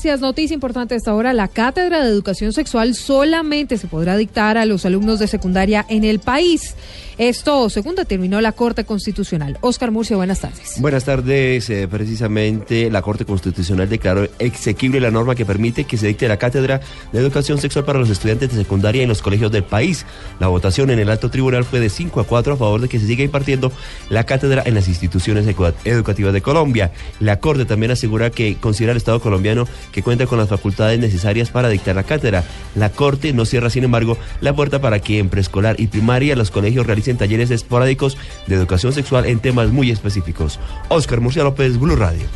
Gracias. Noticia importante hasta ahora. La cátedra de educación sexual solamente se podrá dictar a los alumnos de secundaria en el país. Esto, según determinó la Corte Constitucional. Oscar Murcia, buenas tardes. Buenas tardes. Eh, precisamente la Corte Constitucional declaró exequible la norma que permite que se dicte la cátedra de educación sexual para los estudiantes de secundaria en los colegios del país. La votación en el alto tribunal fue de 5 a 4 a favor de que se siga impartiendo la cátedra en las instituciones educativas de Colombia. La Corte también asegura que considera el Estado colombiano que cuenta con las facultades necesarias para dictar la cátedra. La Corte no cierra, sin embargo, la puerta para que en preescolar y primaria los colegios realicen talleres esporádicos de educación sexual en temas muy específicos. Oscar Murcia López, Blue Radio.